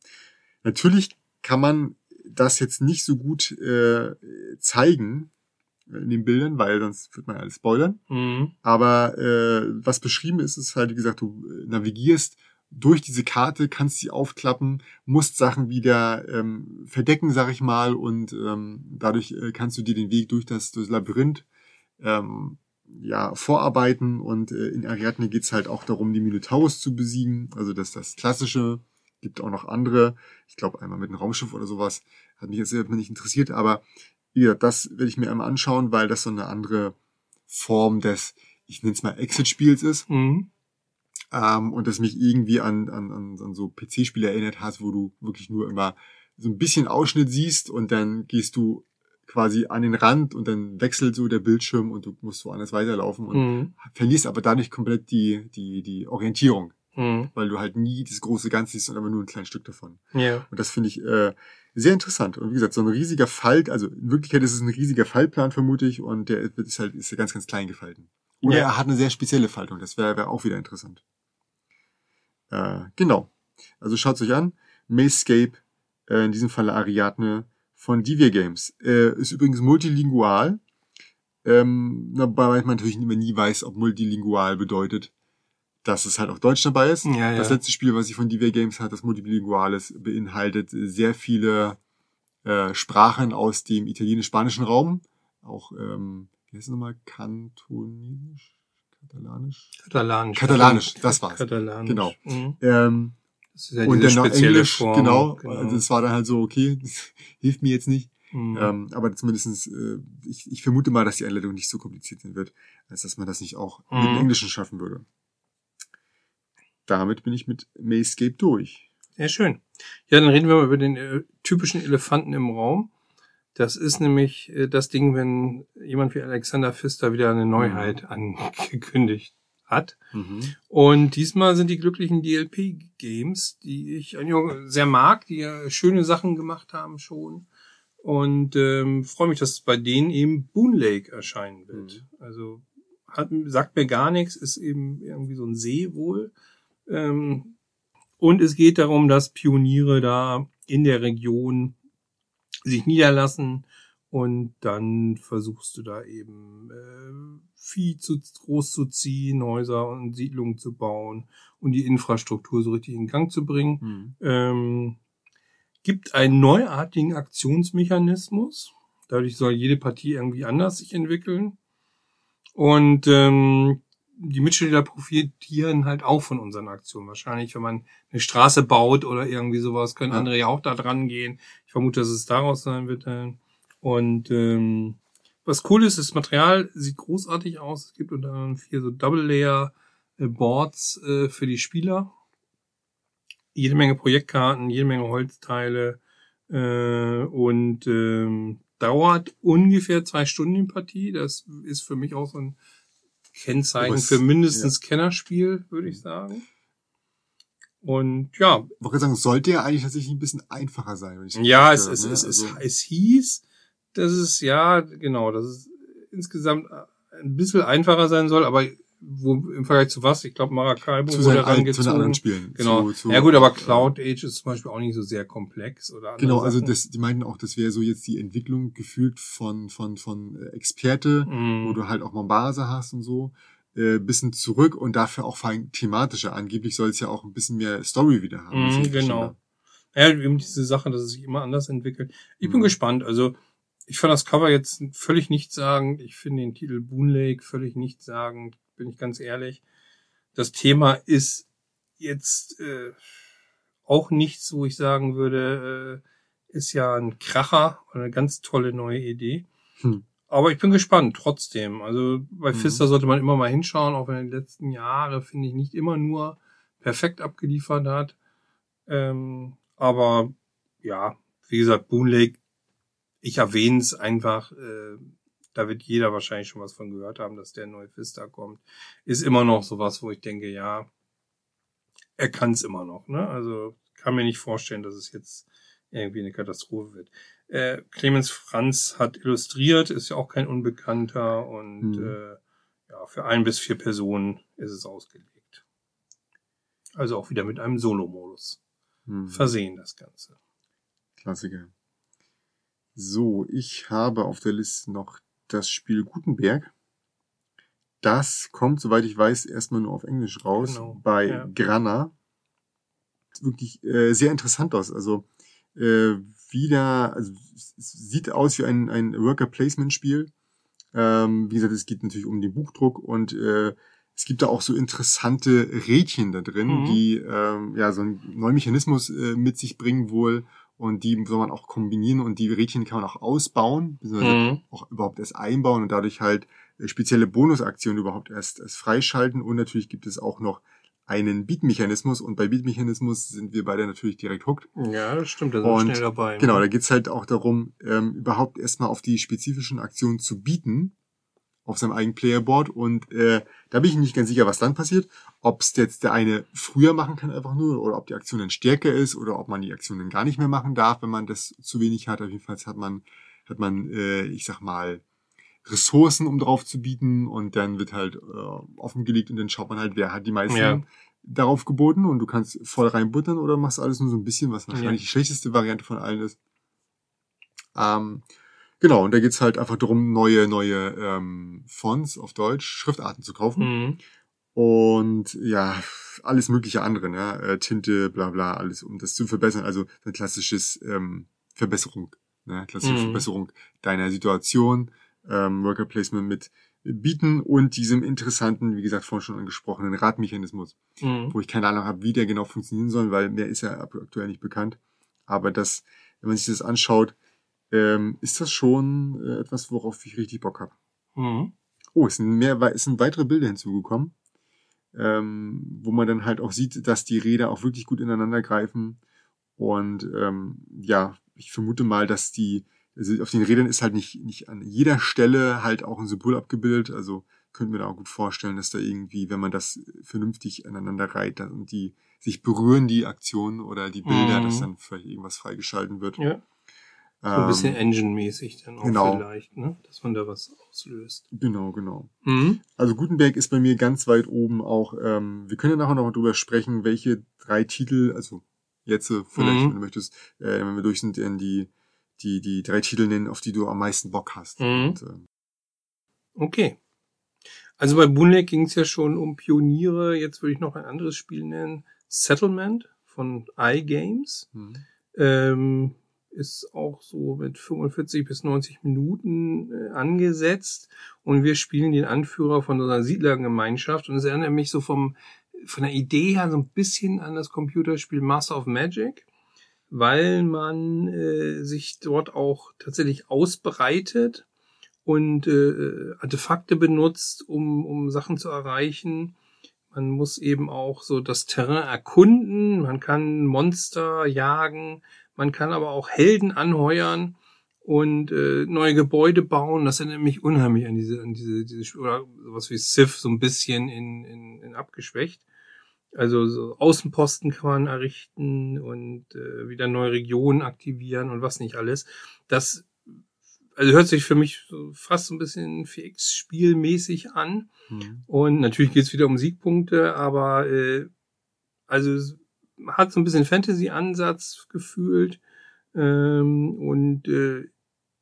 Natürlich kann man das jetzt nicht so gut äh, zeigen in den Bildern, weil sonst wird man alles spoilern. Mhm. Aber äh, was beschrieben ist, ist halt, wie gesagt, du äh, navigierst durch diese Karte, kannst sie aufklappen, musst Sachen wieder ähm, verdecken, sag ich mal, und ähm, dadurch äh, kannst du dir den Weg durch das, durch das Labyrinth ähm, ja, vorarbeiten. Und äh, in Ariadne geht's halt auch darum, die Minotaurus zu besiegen. Also das das Klassische. Gibt auch noch andere. Ich glaube, einmal mit einem Raumschiff oder sowas. Hat mich jetzt nicht interessiert, aber ja, das werde ich mir einmal anschauen, weil das so eine andere Form des, ich nenne es mal Exit-Spiels ist. Mhm. Ähm, und das mich irgendwie an, an, an, an so PC-Spiele erinnert hat, wo du wirklich nur immer so ein bisschen Ausschnitt siehst und dann gehst du quasi an den Rand und dann wechselt so der Bildschirm und du musst woanders weiterlaufen und Mhm. verlierst aber dadurch komplett die, die, die Orientierung, Mhm. weil du halt nie das große Ganze siehst, sondern immer nur ein kleines Stück davon. Ja. Und das finde ich äh, sehr interessant. Und wie gesagt, so ein riesiger Fall, also in Wirklichkeit ist es ein riesiger Fallplan, vermute ich, und der ist halt ist ja ganz, ganz klein gefalten. Oder Ja. er hat eine sehr spezielle Faltung, das wäre wär auch wieder interessant. Äh, genau. Also schaut euch an. Mayscape, äh, in diesem Falle Ariadne von Divia Games. Äh, ist übrigens multilingual. Ähm, wobei man natürlich immer nie weiß, ob multilingual bedeutet, dass es halt auch Deutsch dabei ist. Ja, ja. Das letzte Spiel, was ich von Divia Games hat, das multilingual ist, beinhaltet sehr viele äh, Sprachen aus dem italienisch-spanischen Raum. Auch, ähm, wie heißt es nochmal? Kantonesisch? Katalanisch? Katalanisch. Katalanisch, das war's. Katalanisch. Genau. Mhm. Ähm, Das ist ja und dann noch Englisch, Form. genau. Also das war dann halt so, okay, das hilft mir jetzt nicht. Mhm. Ähm, aber zumindestens, äh, ich, ich vermute mal, dass die Einleitung nicht so kompliziert sein wird, als dass man das nicht auch mit dem Mhm. Englischen schaffen würde. Damit bin ich mit Mayscape durch. Sehr schön. Ja, dann reden wir mal über den äh, typischen Elefanten im Raum. Das ist nämlich äh, das Ding, wenn jemand wie Alexander Pfister wieder eine Neuheit angekündigt hat. Und diesmal sind die glücklichen DLP-Games, die ich sehr mag, die ja schöne Sachen gemacht haben schon. Und ähm, freue mich, dass bei denen eben Boon Lake erscheinen wird. Also hat, sagt mir gar nichts, ist eben irgendwie so ein See wohl. Ähm, und es geht darum, dass Pioniere da in der Region sich niederlassen und dann versuchst du da eben äh, Vieh zu groß zu ziehen, Häuser und Siedlungen zu bauen und die Infrastruktur so richtig in Gang zu bringen. Mhm. Ähm, gibt einen neuartigen Aktionsmechanismus. Dadurch soll jede Partie irgendwie anders sich entwickeln. Und ähm, die Mitspieler profitieren halt auch von unseren Aktionen. Wahrscheinlich, wenn man eine Straße baut oder irgendwie sowas, können Ja. andere ja auch da dran gehen. Ich vermute, dass es daraus sein wird. Dann. Und ähm, was cool ist, das Material sieht großartig aus. Es gibt unter anderem vier so Double-Layer-Boards äh, für die Spieler. Jede Menge Projektkarten, jede Menge Holzteile äh, und ähm, dauert ungefähr zwei Stunden die Partie. Das ist für mich auch so ein Kennzeichen für mindestens Kennerspiel, würde ich sagen. Und ja, Ich wollte sagen, sollte ja eigentlich tatsächlich ein bisschen einfacher sein. Wenn ich das ja, es, es, höre, es, ne? es, Also, es hieß, dass es, ja, genau, dass es insgesamt ein bisschen einfacher sein soll, aber wo im Vergleich zu was? Ich glaube, Maracaibo zu, wurde alten- zu den rangezogen. anderen Spielen. Genau. Zu, zu, ja gut, aber Cloud Age ist zum Beispiel auch nicht so sehr komplex oder Genau, also Sachen. das, die meinten auch, das wäre so jetzt die Entwicklung gefühlt von, von, von äh, Experte, Mhm. wo du halt auch Mombasa hast und so, äh, bisschen zurück und dafür auch vor allem thematischer. Angeblich soll es ja auch ein bisschen mehr Story wieder haben. Mhm, ich genau. Ja, eben diese Sache, dass es sich immer anders entwickelt. Ich bin Mhm. gespannt. Also ich fand das Cover jetzt völlig nichtssagend. Ich finde den Titel Boon Lake völlig nichtssagend, bin ich ganz ehrlich. Das Thema ist jetzt, äh, auch nichts, wo ich sagen würde, äh, ist ja ein Kracher oder eine ganz tolle neue Idee. Hm. Aber ich bin gespannt trotzdem. Also bei mhm. Pfister sollte man immer mal hinschauen, auch wenn er die letzten Jahre, finde ich, nicht immer nur perfekt abgeliefert hat. Ähm, aber ja, wie gesagt, Boon Lake, ich erwähne es einfach, äh, da wird jeder wahrscheinlich schon was von gehört haben, dass der neue Vista kommt. Ist immer noch sowas, wo ich denke, ja, er kann es immer noch. Ne? Also kann mir nicht vorstellen, dass es jetzt irgendwie eine Katastrophe wird. Äh, Clemens Franz hat illustriert, ist ja auch kein Unbekannter und mhm. äh, ja, für ein bis vier Personen ist es ausgelegt. Also auch wieder mit einem Solo-Modus mhm. versehen, das Ganze. Klassiker. So, ich habe auf der Liste noch das Spiel Gutenberg. Das kommt, soweit ich weiß, erstmal nur auf Englisch raus genau. bei ja. Grana. Wirklich äh, sehr interessant aus. Also äh, wieder, also es sieht aus wie ein, ein Worker-Placement-Spiel. Ähm, wie gesagt, es geht natürlich um den Buchdruck und äh, es gibt da auch so interessante Rädchen da drin, mhm. die ähm, ja so einen neuen Mechanismus äh, mit sich bringen wohl und die soll man auch kombinieren und die Rädchen kann man auch ausbauen, beziehungsweise mhm. auch überhaupt erst einbauen und dadurch halt äh, spezielle Bonusaktionen überhaupt erst, erst freischalten und natürlich gibt es auch noch einen Beat-Mechanismus und bei Beat-Mechanismus sind wir beide natürlich direkt hooked. Ja, das stimmt, da sind und, schnell dabei. Genau, da geht's halt auch darum, ähm, überhaupt erstmal auf die spezifischen Aktionen zu bieten auf seinem eigenen Playerboard und äh, da bin ich nicht ganz sicher, was dann passiert. Ob es jetzt der eine früher machen kann einfach nur oder ob die Aktion dann stärker ist oder ob man die Aktion dann gar nicht mehr machen darf, wenn man das zu wenig hat. Auf jeden Fall hat man hat man, äh, ich sag mal, Ressourcen, um drauf zu bieten und dann wird halt äh, offengelegt und dann schaut man halt, wer hat die meisten ja. darauf geboten und du kannst voll reinbuttern oder machst alles nur so ein bisschen, was wahrscheinlich ja. die schlechteste Variante von allen ist. Ähm, genau, und da geht's halt einfach darum, neue, neue ähm, Fonts auf Deutsch, Schriftarten zu kaufen. Mhm. Und ja, alles mögliche andere, ne? Äh, Tinte, bla bla, alles, um das zu verbessern. Also ein klassisches ähm, Verbesserung, ne? klassische mhm. Verbesserung deiner Situation ähm, Worker Placement mit bieten und diesem interessanten, wie gesagt, vorhin schon angesprochenen Radmechanismus, mhm. wo ich keine Ahnung habe, wie der genau funktionieren soll, weil mehr ist ja aktuell nicht bekannt. Aber das, wenn man sich das anschaut, ähm, ist das schon äh, etwas, worauf ich richtig Bock habe. Mhm. Oh, es sind mehr, es sind weitere Bilder hinzugekommen, ähm, wo man dann halt auch sieht, dass die Räder auch wirklich gut ineinander greifen. Und ähm, ja, ich vermute mal, dass die also auf den Rädern ist halt nicht, nicht an jeder Stelle halt auch ein Symbol abgebildet. Also könnten wir da auch gut vorstellen, dass da irgendwie, wenn man das vernünftig aneinander reiht und die sich berühren, die Aktionen oder die Bilder, mhm. dass dann vielleicht irgendwas freigeschalten wird. Ja. So ein bisschen ähm, Engine-mäßig dann auch genau. vielleicht, ne? dass man da was auslöst. Genau, genau. Mhm. Also Gutenberg ist bei mir ganz weit oben auch. Ähm, wir können ja nachher noch mal drüber sprechen, welche drei Titel, also jetzt vielleicht, mhm. wenn du möchtest, äh, wenn wir durch sind, in die die, die drei Titel nennen, auf die du am meisten Bock hast. Mhm. Und, ähm, okay. Also bei Boonleg ging es ja schon um Pioniere. Jetzt würde ich noch ein anderes Spiel nennen. Settlement von iGames. Mhm. Ähm, ist auch so mit 45 bis 90 Minuten äh, angesetzt. Und wir spielen den Anführer von unserer Siedlergemeinschaft. Und es erinnert mich so vom von der Idee her so ein bisschen an das Computerspiel Master of Magic weil man äh, sich dort auch tatsächlich ausbreitet und äh, Artefakte benutzt, um, um Sachen zu erreichen. Man muss eben auch so das Terrain erkunden, man kann Monster jagen, man kann aber auch Helden anheuern und äh, neue Gebäude bauen. Das erinnert mich unheimlich an diese, an diese, diese oder sowas wie Sith so ein bisschen in, in, in abgeschwächt. Also so Außenposten kann man errichten und äh, wieder neue Regionen aktivieren und was nicht alles. Das also hört sich für mich so fast so ein bisschen 4X-Spielmäßig an. Mhm. Und natürlich geht es wieder um Siegpunkte, aber äh, also hat so ein bisschen Fantasy-Ansatz gefühlt. Ähm, und äh,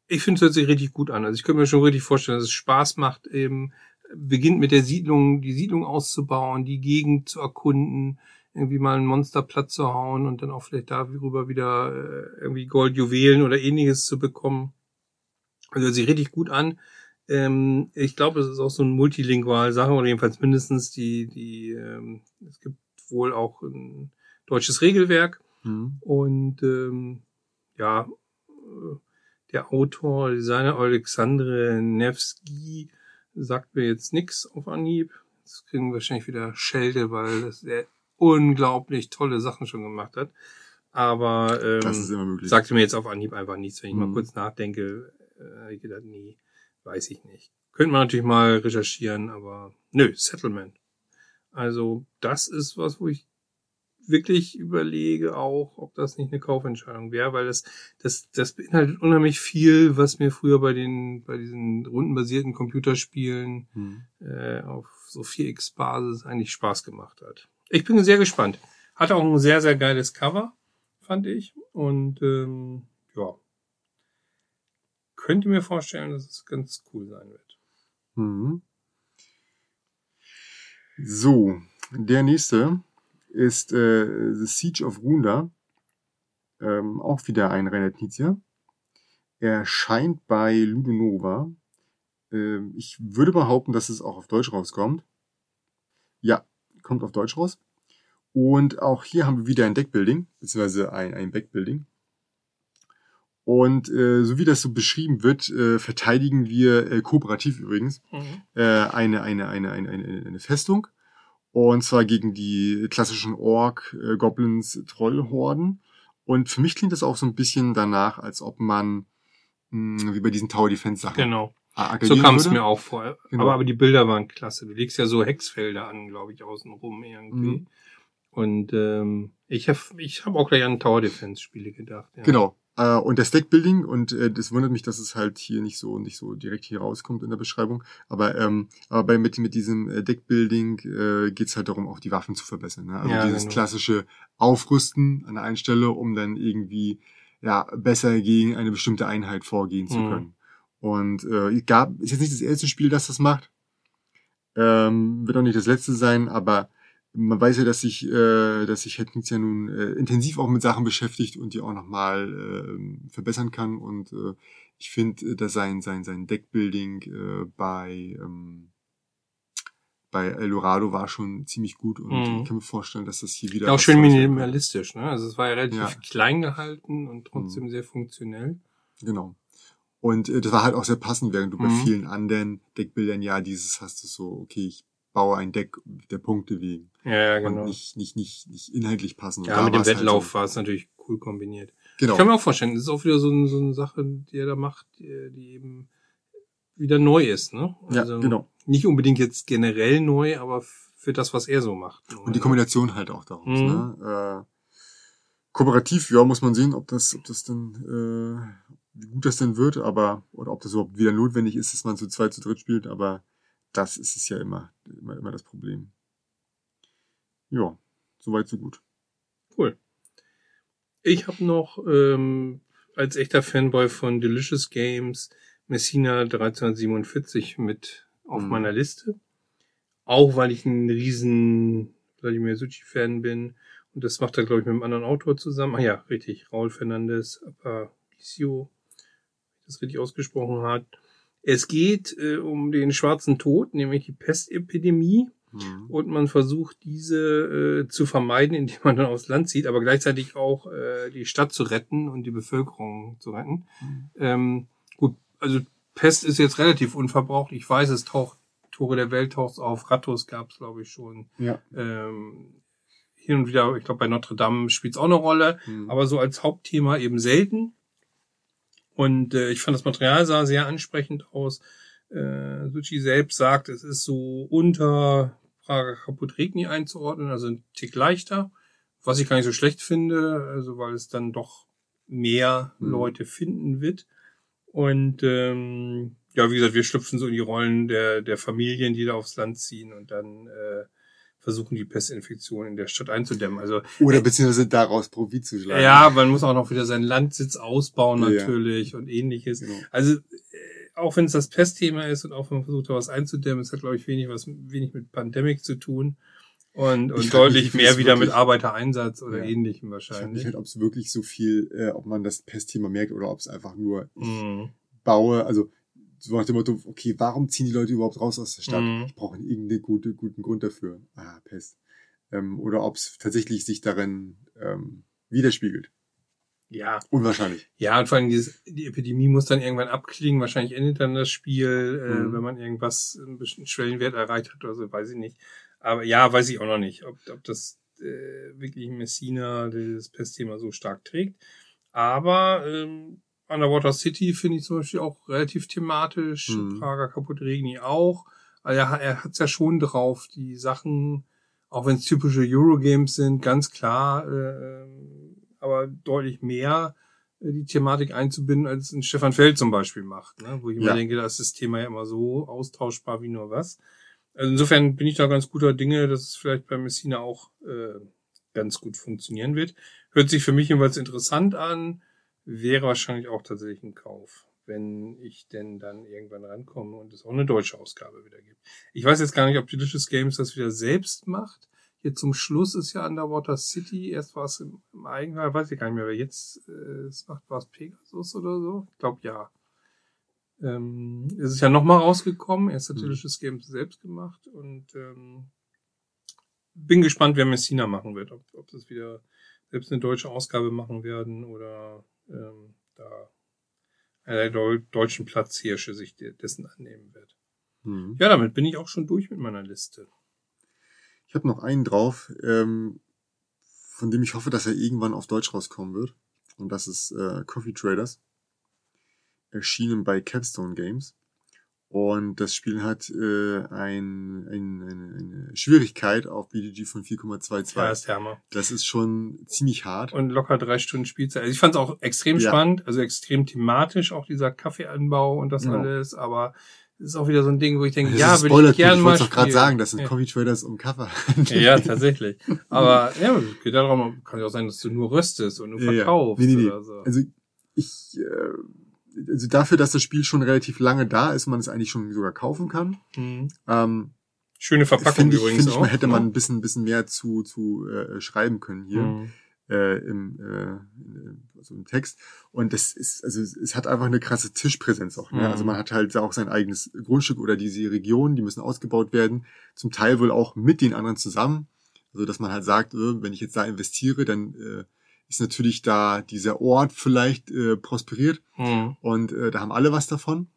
ich finde es hört sich richtig gut an. Also ich könnte mir schon richtig vorstellen, dass es Spaß macht, eben beginnt mit der Siedlung, die Siedlung auszubauen, die Gegend zu erkunden, irgendwie mal ein Monster platt zu hauen und dann auch vielleicht darüber wieder äh, irgendwie Goldjuwelen oder ähnliches zu bekommen. Also hört sich richtig gut an. Ähm, ich glaube, es ist auch so ein multilingual Sache oder jedenfalls mindestens die, die, ähm, es gibt wohl auch ein deutsches Regelwerk. Mhm. Und ähm, ja, äh, der Autor, Designer Alexandre Nevsky sagt mir jetzt nix auf Anhieb. Jetzt kriegen wir wahrscheinlich wieder Schelte, weil das der unglaublich tolle Sachen schon gemacht hat. Aber ähm, sagte mir jetzt auf Anhieb einfach nichts. Wenn ich mal Mhm. kurz nachdenke, äh, ich gedacht, nee, weiß ich nicht. Könnte man natürlich mal recherchieren, aber nö, Settlement. Also das ist was, wo ich wirklich überlege auch, ob das nicht eine Kaufentscheidung wäre, weil das, das, das beinhaltet unheimlich viel, was mir früher bei den, bei diesen rundenbasierten Computerspielen Mhm. äh, auf so 4X-Basis eigentlich Spaß gemacht hat. Ich bin sehr gespannt. Hat auch ein sehr, sehr geiles Cover, fand ich. Und ähm, ja, könnte mir vorstellen, dass es ganz cool sein wird. Mhm. So, der nächste ist äh, The Siege of Runda. Ähm, auch wieder ein reiner Knizia. Er erscheint bei Ludonova. Ähm, ich würde behaupten, dass es auch auf Deutsch rauskommt. Ja, kommt auf Deutsch raus. Und auch hier haben wir wieder ein Deckbuilding, beziehungsweise ein, ein Backbuilding. Und äh, so wie das so beschrieben wird, äh, verteidigen wir äh, kooperativ übrigens äh, eine, eine, eine, eine, eine, eine Festung. Und zwar gegen die klassischen Ork, äh, Goblins, Trollhorden. Und für mich klingt das auch so ein bisschen danach, als ob man mh, wie bei diesen Tower Defense Sachen Genau. So kam es mir auch vor. Genau. Aber, aber die Bilder waren klasse. Du legst ja so Hexfelder an, glaube ich, außenrum irgendwie. Mhm. Und ähm, ich habe ich hab auch gleich an Tower Defense Spiele gedacht. Ja. Genau. Äh, und das Deckbuilding, und äh, das wundert mich, dass es halt hier nicht so nicht so direkt hier rauskommt in der Beschreibung. Aber, ähm, aber bei, mit, mit diesem äh, Deckbuilding äh, geht es halt darum, auch die Waffen zu verbessern. Ne? Also Ja, dieses genau. klassische Aufrüsten an der einen Stelle, um dann irgendwie ja besser gegen eine bestimmte Einheit vorgehen zu Mhm. können. Und äh, gab, ist jetzt nicht das erste Spiel, das das macht. Ähm, wird auch nicht das letzte sein, aber man weiß ja, dass sich, äh, dass sich Hetnitz ja nun äh, intensiv auch mit Sachen beschäftigt und die auch nochmal äh, verbessern kann. Und äh, ich finde, äh, dass sein, sein, sein Deckbuilding äh, bei, ähm, bei Eldorado war schon ziemlich gut und Mhm. ich kann mir vorstellen, dass das hier wieder. Ja, auch schön minimalistisch, ne? Also es war ja relativ Ja. klein gehalten und trotzdem sehr funktionell. Genau. Und äh, das war halt auch sehr passend, während du bei Mhm. vielen anderen Deckbildern ja dieses hast du so, okay, ich baue ein Deck der Punkte wegen. Ja, ja Und genau. nicht, nicht, nicht, nicht inhaltlich passen. Ja, mit dem halt Wettlauf so, war es natürlich cool kombiniert. Genau. Ich kann mir auch vorstellen, das ist auch wieder so, ein, so eine Sache, die er da macht, die, die eben wieder neu ist, ne? Ja, genau. Nicht unbedingt jetzt generell neu, aber für das, was er so macht. Und die Kombination halt auch daraus. Mhm. Ne? Äh, kooperativ, ja, muss man sehen, ob das, ob das dann, äh, wie gut das denn wird, aber, oder ob das überhaupt wieder notwendig ist, dass man zu zweit, zu dritt spielt, aber das ist es ja immer, immer, immer das Problem. Ja, soweit, so gut. Cool. Ich habe noch ähm, als echter Fanboy von Delicious Games Messina 1347 mit auf Mhm. meiner Liste. Auch weil ich ein riesen Vladimir Suchi-Fan bin. Und das macht er, glaube ich, mit einem anderen Autor zusammen. Ah ja, richtig. Raul Fernandez Aparicio, wenn ich das richtig ausgesprochen hat. Es geht äh, um den schwarzen Tod, nämlich die Pestepidemie Mhm. und man versucht diese äh, zu vermeiden, indem man dann aufs Land zieht, aber gleichzeitig auch äh, die Stadt zu retten und die Bevölkerung zu retten. Mhm. Ähm, gut, also Pest ist jetzt relativ unverbraucht. Ich weiß, es taucht Tore der Welt taucht auf. Rattos gab es, glaube ich, schon. Ja. Ähm, hin und wieder, ich glaube, bei Notre Dame spielt es auch eine Rolle, Mhm. aber so als Hauptthema eben selten. Und äh, ich fand das Material sah sehr ansprechend aus. Äh, Suchi selbst sagt, es ist so unter Prager Kaputregni einzuordnen, also ein Tick leichter, was ich gar nicht so schlecht finde, also weil es dann doch mehr Mhm. Leute finden wird. Und ähm, ja, wie gesagt, wir schlüpfen so in die Rollen der, der Familien, die da aufs Land ziehen und dann äh, versuchen, die Pestinfektion in der Stadt einzudämmen. Also Oder beziehungsweise daraus Profit zu schlagen. ja, man muss auch noch wieder seinen Landsitz ausbauen Ja. natürlich und ähnliches. Genau. Also äh, auch wenn es das Pestthema ist und auch wenn man versucht, da was einzudämmen, es hat, glaube ich, wenig was wenig mit Pandemic zu tun und, und deutlich mehr wieder mit wirklich- Arbeitereinsatz oder Ja. ähnlichem Ich frage mich wahrscheinlich. halt, ob es wirklich so viel, äh, ob man das Pestthema merkt oder ob es einfach nur ich Mhm. baue, also so nach dem Motto, okay, warum ziehen die Leute überhaupt raus aus der Stadt? Mhm. Ich brauche irgendeinen gute, guten Grund dafür. Ah, Pest. Ähm, oder ob es tatsächlich sich darin ähm, widerspiegelt. Ja. Unwahrscheinlich. Ja, und vor allem dieses, die Epidemie muss dann irgendwann abklingen. Wahrscheinlich endet dann das Spiel, äh, Mhm. wenn man irgendwas, einen bestimmten Schwellenwert erreicht hat oder so, weiß ich nicht. Aber ja, weiß ich auch noch nicht, ob, ob das äh, wirklich Messina dieses Pestthema so stark trägt. Aber ähm, Underwater City finde ich zum Beispiel auch relativ thematisch. Mhm. Prager Kaputt Regni auch. Also er, er hat es ja schon drauf, die Sachen, auch wenn es typische Eurogames sind, ganz klar, äh, aber deutlich mehr äh, die Thematik einzubinden, als ein Stefan Feld zum Beispiel macht. Ne? Wo ich immer Ja. denke, da ist das Thema ja immer so austauschbar wie nur was. Also insofern bin ich da ganz guter Dinge, dass es vielleicht bei Messina auch äh, ganz gut funktionieren wird. Hört sich für mich jedenfalls interessant an, wäre wahrscheinlich auch tatsächlich ein Kauf, wenn ich denn dann irgendwann rankomme und es auch eine deutsche Ausgabe wieder gibt. Ich weiß jetzt gar nicht, ob Delicious Games das wieder selbst macht. Hier zum Schluss ist ja Underwater City, erst war es im, im Eigenheim, weiß ich gar nicht mehr, wer jetzt äh, es macht, war es Pegasus oder so? Ich glaube ja. Ähm, es ist ja nochmal rausgekommen, erst hat Mhm. Delicious Games selbst gemacht und ähm, bin gespannt, wer Messina machen wird, ob, ob das wieder selbst eine deutsche Ausgabe machen werden oder ähm, da einer der Deu deutschen Platzhirsche sich de dessen annehmen wird. Mhm. Ja, damit bin ich auch schon durch mit meiner Liste. Ich habe noch einen drauf, ähm, von dem ich hoffe, dass er irgendwann auf Deutsch rauskommen wird. Und das ist äh, Coffee Traders. Erschienen bei Capstone Games. Und das Spiel hat äh, ein, ein, eine, eine Schwierigkeit auf BDG von 4,22. Ja, ist Hammer. Das ist schon ziemlich hart. Und locker drei Stunden Spielzeit. Also ich fand es auch extrem Ja. spannend, also extrem thematisch, auch dieser Kaffeeanbau und das Ja. alles, aber es ist auch wieder so ein Ding, wo ich denke, Das ja, Spoiler, ich gern ich mal wollte doch gerade sagen, das sind ja. Coffee Traders um Cover. Ja, tatsächlich. Aber ja, es geht ja darum, kann ja auch sein, dass du nur röstest und nur Ja, ja. verkaufst Nee, nee, nee. oder so. Also ich, äh, also dafür, dass das Spiel schon relativ lange da ist, man es eigentlich schon sogar kaufen kann. Mhm. Ähm, Schöne Verpackung ich, übrigens ich, auch. man hätte man ne? ein bisschen, bisschen mehr zu, zu äh, schreiben können hier Mhm. äh, im, äh, also im Text. Und das ist, also es, hat einfach eine krasse Tischpräsenz auch. Ne? Mhm. Also man hat halt auch sein eigenes Grundstück oder diese Regionen, die müssen ausgebaut werden. Zum Teil wohl auch mit den anderen zusammen. Also dass man halt sagt, äh, wenn ich jetzt da investiere, dann äh, ist natürlich da dieser Ort vielleicht äh, prosperiert Mhm. und äh, da haben alle was davon.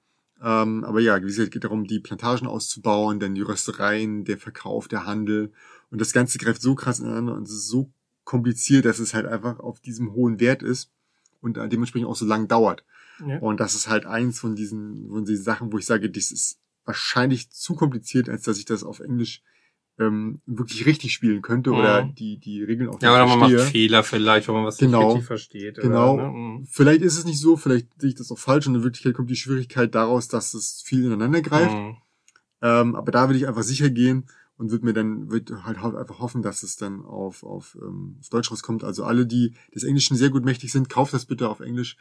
Ähm, aber ja, wie gesagt, geht darum, die Plantagen auszubauen, dann die Röstereien, der Verkauf, der Handel. Und das Ganze greift so krass ineinander und es ist so kompliziert, dass es halt einfach auf diesem hohen Wert ist und äh, dementsprechend auch so lang dauert. Ja. Und das ist halt eins von diesen, von diesen Sachen, wo ich sage, das ist wahrscheinlich zu kompliziert, als dass ich das auf Englisch ähm, wirklich richtig spielen könnte Mhm. oder die, die Regeln auch Ja, oder man verstehe. macht Fehler vielleicht, wenn man was Genau. nicht richtig versteht. Genau. Oder, ne? Mhm. Vielleicht ist es nicht so, vielleicht sehe ich das auch falsch und in Wirklichkeit kommt die Schwierigkeit daraus, dass es viel ineinander greift. Mhm. Ähm, aber da würde ich einfach sicher gehen und würde mir dann würd halt einfach hoffen, dass es dann auf, auf, ähm, auf Deutsch rauskommt. Also alle, die des Englischen sehr gut mächtig sind, kauft das bitte auf Englisch,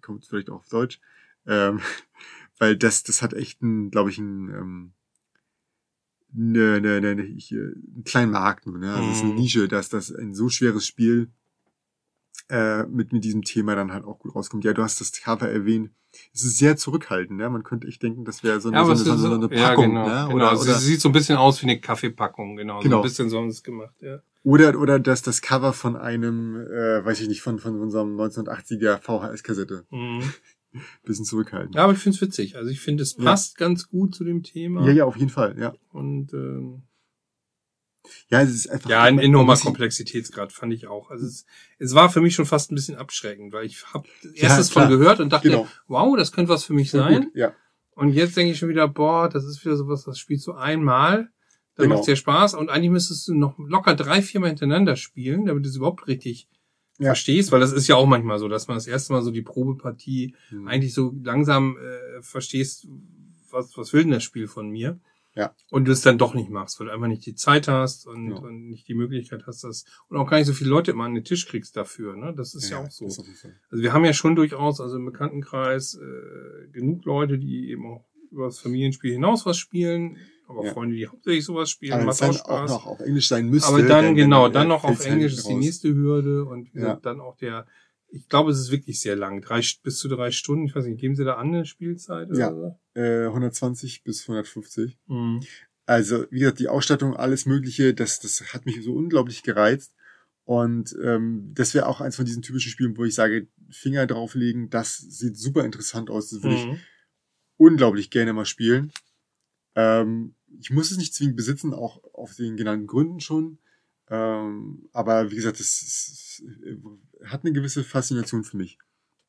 kommt vielleicht auch auf Deutsch. Ähm, weil das, das hat echt ein, glaube ich, ein, ähm, ne, ne, ne, ich, äh, einen kleinen Markt nur, ne? Also es ist eine Mhm. Nische, dass das ein so schweres Spiel äh, mit, mit diesem Thema dann halt auch gut rauskommt. Ja, du hast das Cover erwähnt. Es ist sehr zurückhaltend, ne? Man könnte echt denken, das wäre so eine, Ja, so eine, so eine, so eine ja, Packung, genau, ne? genau. Oder, Also oder, es sieht so ein bisschen aus wie eine Kaffeepackung, genau. So Genau. ein bisschen so haben sie es gemacht, ja. oder, oder dass das Cover von einem, äh, weiß ich nicht, von, von unserem 1980er VHS-Kassette. Mhm. Bisschen zurückhaltend. Ja, aber ich finde es witzig. Also ich finde, es Ja. passt ganz gut zu dem Thema. ja, ja, auf jeden Fall, ja. Und ähm, Ja, es ist einfach. ja, ein enormer sich- Komplexitätsgrad fand ich auch. Also es, es war für mich schon fast ein bisschen abschreckend, weil ich habe Ja, erstes von gehört und dachte, Genau. wow, das könnte was für mich sein. gut, Ja. Und jetzt denke ich schon wieder, boah, das ist wieder sowas, das spielst du einmal, dann Genau. macht's dir Spaß und eigentlich müsstest du noch locker drei, viermal hintereinander spielen, damit du es überhaupt richtig Ja. verstehst, weil das ist ja auch manchmal so, dass man das erste Mal so die Probepartie Mhm. eigentlich so langsam äh, verstehst, was, was will denn das Spiel von mir? Ja. Und du es dann doch nicht machst, weil du einfach nicht die Zeit hast und, Ja. und nicht die Möglichkeit hast, das und auch gar nicht so viele Leute immer an den Tisch kriegst dafür. Ne? Das ist ja, auch so. Fall. Also wir haben ja schon durchaus, also im Bekanntenkreis, äh, genug Leute, die eben auch über das Familienspiel hinaus was spielen, aber Ja. Freunde, die hauptsächlich sowas spielen, macht auch dann auch Spaß. noch auf Englisch sein müsste. aber dann, genau, dann noch auf halt Englisch ist die nächste Hürde und wie Ja. dann auch der, ich glaube, es ist wirklich sehr lang, drei, bis zu drei Stunden, ich weiß nicht, geben Sie da an eine Spielzeit oder Ja. so? Äh, 120 bis 150. Mhm. Also, wie gesagt, die Ausstattung, alles Mögliche, das, das hat mich so unglaublich gereizt. Und ähm, das wäre auch eins von diesen typischen Spielen, wo ich sage, Finger drauflegen, das sieht super interessant aus. Das würde ich Mhm. unglaublich gerne mal spielen. Ähm, ich muss es nicht zwingend besitzen, auch auf den genannten Gründen schon. Ähm, aber wie gesagt, es, hat eine gewisse Faszination für mich.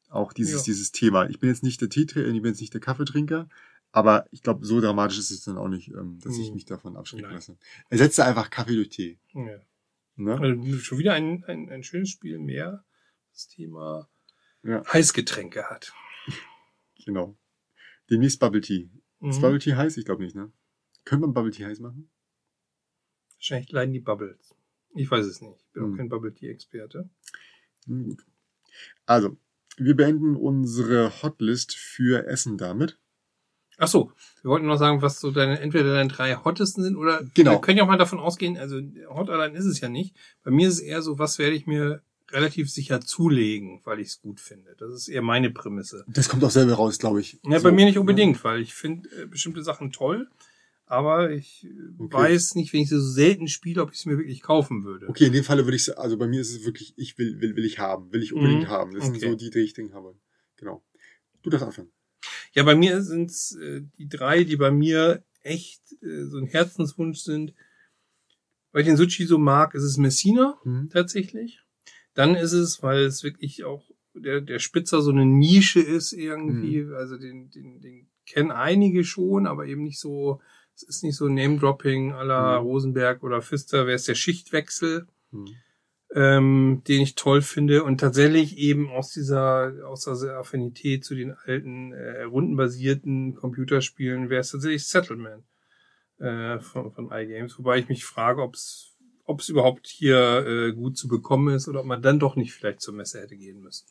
Auch dieses, Ja. dieses Thema. Ich bin jetzt nicht der Teetrinker, ich bin jetzt nicht der Kaffeetrinker, aber ich glaube, so dramatisch ist es dann auch nicht, ähm, dass ich Mhm. mich davon abschrecken lasse. Ersetze einfach Kaffee durch Tee. Ja. Ne? Also schon wieder ein, ein, ein schönes Spiel mehr, das Thema Ja. Heißgetränke hat. Genau. Demnächst Bubble Tea. Ist Mhm. Bubble Tea heiß? Ich glaube nicht, ne? Können wir Bubble Tea heiß machen? Wahrscheinlich leiden die Bubbles. Ich weiß es nicht. Ich bin Mhm. auch kein Bubble Tea Experte. Nun gut. Also, wir beenden unsere Hotlist für Essen damit. Ach so, wir wollten noch sagen, was so deine, entweder deine drei hottesten sind oder Genau. wir können ja auch mal davon ausgehen, also hot allein ist es ja nicht. Bei mir ist es eher so, was werde ich mir relativ sicher zulegen, weil ich es gut finde. Das ist eher meine Prämisse. Das kommt auch selber raus, glaube ich. Ja, So, bei mir nicht unbedingt, weil ich finde äh, bestimmte Sachen toll, aber ich äh, Okay. weiß nicht, wenn ich sie so selten spiele, ob ich es mir wirklich kaufen würde. Okay, in dem Falle würde ich also bei mir ist es wirklich, ich will, will, will ich haben, will ich unbedingt Mhm. haben. Das sind Okay. so die, die ich Dinge habe. Genau. Du darfst anfangen. Ja, bei mir sind es äh, die drei, die bei mir echt äh, so ein Herzenswunsch sind. Weil ich den Sushi so mag, ist es Messina Mhm. tatsächlich. Dann ist es, weil es wirklich auch der, der Spitzer so eine Nische ist irgendwie. Mhm. Also den, den, den kennen einige schon, aber eben nicht so, es ist nicht so Name-Dropping la Mhm. Rosenberg oder Pfister, wer ist der Schichtwechsel Mhm. ähm, den ich toll finde und tatsächlich eben aus dieser aus dieser Affinität zu den alten äh, rundenbasierten Computerspielen wäre es tatsächlich Settlement äh, von, von iGames, wobei ich mich frage, ob es ob es überhaupt hier äh, gut zu bekommen ist oder ob man dann doch nicht vielleicht zur Messe hätte gehen müssen.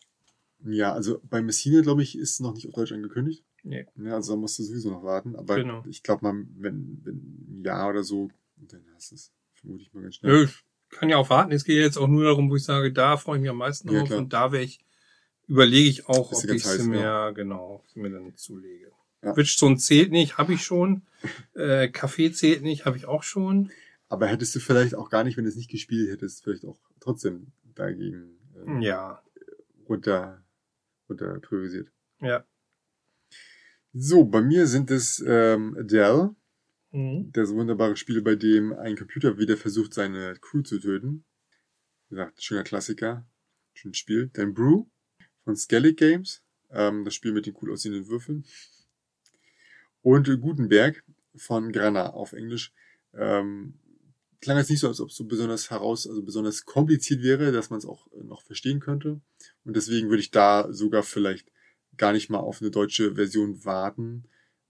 Ja, also bei Messina, glaube ich, ist noch nicht auf Deutsch angekündigt. Nee. Ja, also da musst du sowieso noch warten. Aber Genau. ich glaube mal, wenn, wenn ein Jahr oder so, dann hast du es vermute ich mal ganz schnell. Ja. Ich kann ja auch warten. Es geht jetzt auch nur darum, wo ich sage, da freue ich mich am meisten Ja, klar. und da wäre ich überlege ich auch, Bist ob ich sie mir ja. genau mir dann zulege. Ja. Witchstone zählt nicht, habe ich schon. Äh, Kaffee zählt nicht, habe ich auch schon. Aber hättest du vielleicht auch gar nicht, wenn du es nicht gespielt hättest, vielleicht auch trotzdem dagegen äh, Ja, runter, runter priorisiert. ja. So, bei mir sind es ähm, Dell, Mhm. das wunderbare Spiel, bei dem ein Computer wieder versucht, seine Crew zu töten. Wie gesagt, schöner Klassiker, schönes Spiel. Dann Brew von Skellig Games, ähm, das Spiel mit den cool aussehenden Würfeln. Und Gutenberg von Grana auf Englisch. Ähm, klang jetzt nicht so, als ob es so besonders heraus, also besonders kompliziert wäre, dass man es auch äh, noch verstehen könnte. Und deswegen würde ich da sogar vielleicht gar nicht mal auf eine deutsche Version warten.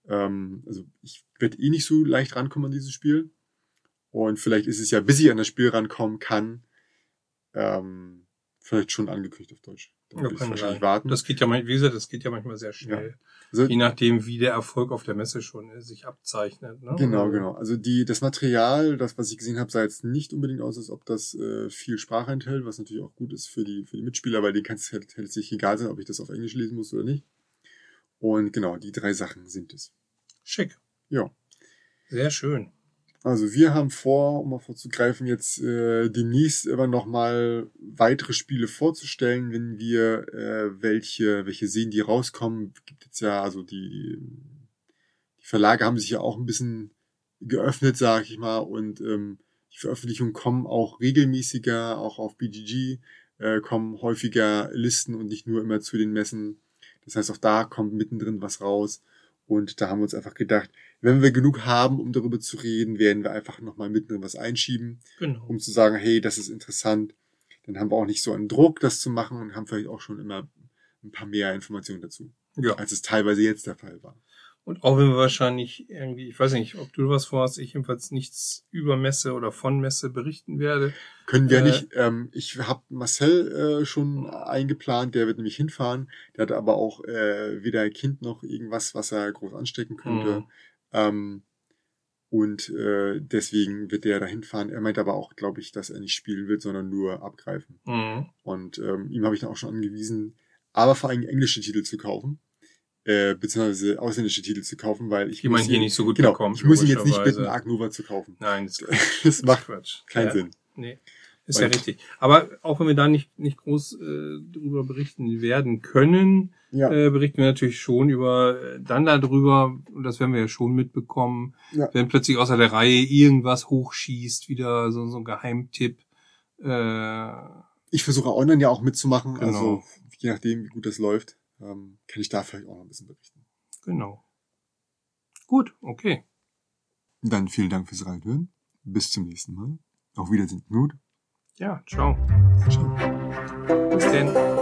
Ähm, also ich werde eh nicht so leicht rankommen an dieses Spiel. Und vielleicht ist es ja, bis ich an das Spiel rankommen kann, ähm, vielleicht schon angekündigt auf Deutsch. Ja, kann wahrscheinlich sein. warten. Das geht ja, wie gesagt, das geht ja manchmal sehr schnell. also, Je nachdem, wie der Erfolg auf der Messe schon ist, sich abzeichnet. Ne? Genau, genau. Also die, das Material, das, was ich gesehen habe, sah jetzt nicht unbedingt aus, als ob das äh, viel Sprache enthält, was natürlich auch gut ist für die, für die Mitspieler, weil denen kann es halt, es sich egal sein, ob ich das auf Englisch lesen muss oder nicht. Und genau, die drei Sachen sind es. Schick. Ja. Sehr schön. Also wir haben vor, um mal vorzugreifen, jetzt äh, demnächst immer noch mal weitere Spiele vorzustellen, wenn wir äh, welche welche sehen, die rauskommen. Gibt jetzt ja also die, die die Verlage haben sich ja auch ein bisschen geöffnet, sag ich mal, und ähm, die Veröffentlichungen kommen auch regelmäßiger, auch auf BGG äh, kommen häufiger Listen und nicht nur immer zu den Messen. Das heißt, auch da kommt mittendrin was raus. Und da haben wir uns einfach gedacht, wenn wir genug haben, um darüber zu reden, werden wir einfach nochmal mittendrin was einschieben, Genau. um zu sagen, hey, das ist interessant. Dann haben wir auch nicht so einen Druck, das zu machen und haben vielleicht auch schon immer ein paar mehr Informationen dazu, Ja. als es teilweise jetzt der Fall war. Und auch wenn wir wahrscheinlich irgendwie, ich weiß nicht, ob du was vorhast, ich jedenfalls nichts über Messe oder von Messe berichten werde. Können wir Äh, nicht. Ähm, ich habe Marcel äh, schon eingeplant, der wird nämlich hinfahren. Der hat aber auch äh, weder ein Kind noch irgendwas, was er groß anstecken könnte. Mhm. Ähm, und äh, deswegen wird der da hinfahren. Er meint aber auch, glaube ich, dass er nicht spielen wird, sondern nur abgreifen. Mhm. Und ähm, ihm habe ich dann auch schon angewiesen, aber vor allem englische Titel zu kaufen. Äh, beziehungsweise ausländische Titel zu kaufen, weil ich Die man muss hier ihn- nicht so gut genau, bekommt. ich muss ihn jetzt nicht bitten, Ark Nova zu kaufen. Nein, das, Das macht Quatsch. keinen ja. Sinn. Nee. Ist ja richtig. Aber auch wenn wir da nicht, nicht groß äh, drüber berichten werden können, Ja. äh, berichten wir natürlich schon über äh, dann darüber, und das werden wir ja schon mitbekommen, Ja. wenn plötzlich außer der Reihe irgendwas hochschießt, wieder so, so ein Geheimtipp. Äh, Ich versuche online ja auch mitzumachen, Genau. also je nachdem, wie gut das läuft, ähm, kann ich da vielleicht auch noch ein bisschen berichten. genau. Gut, okay. Dann vielen Dank fürs Reinhören. Bis zum nächsten Mal. Auf Wiedersehen, Knut. Ja, ciao. Ciao. Bis denn.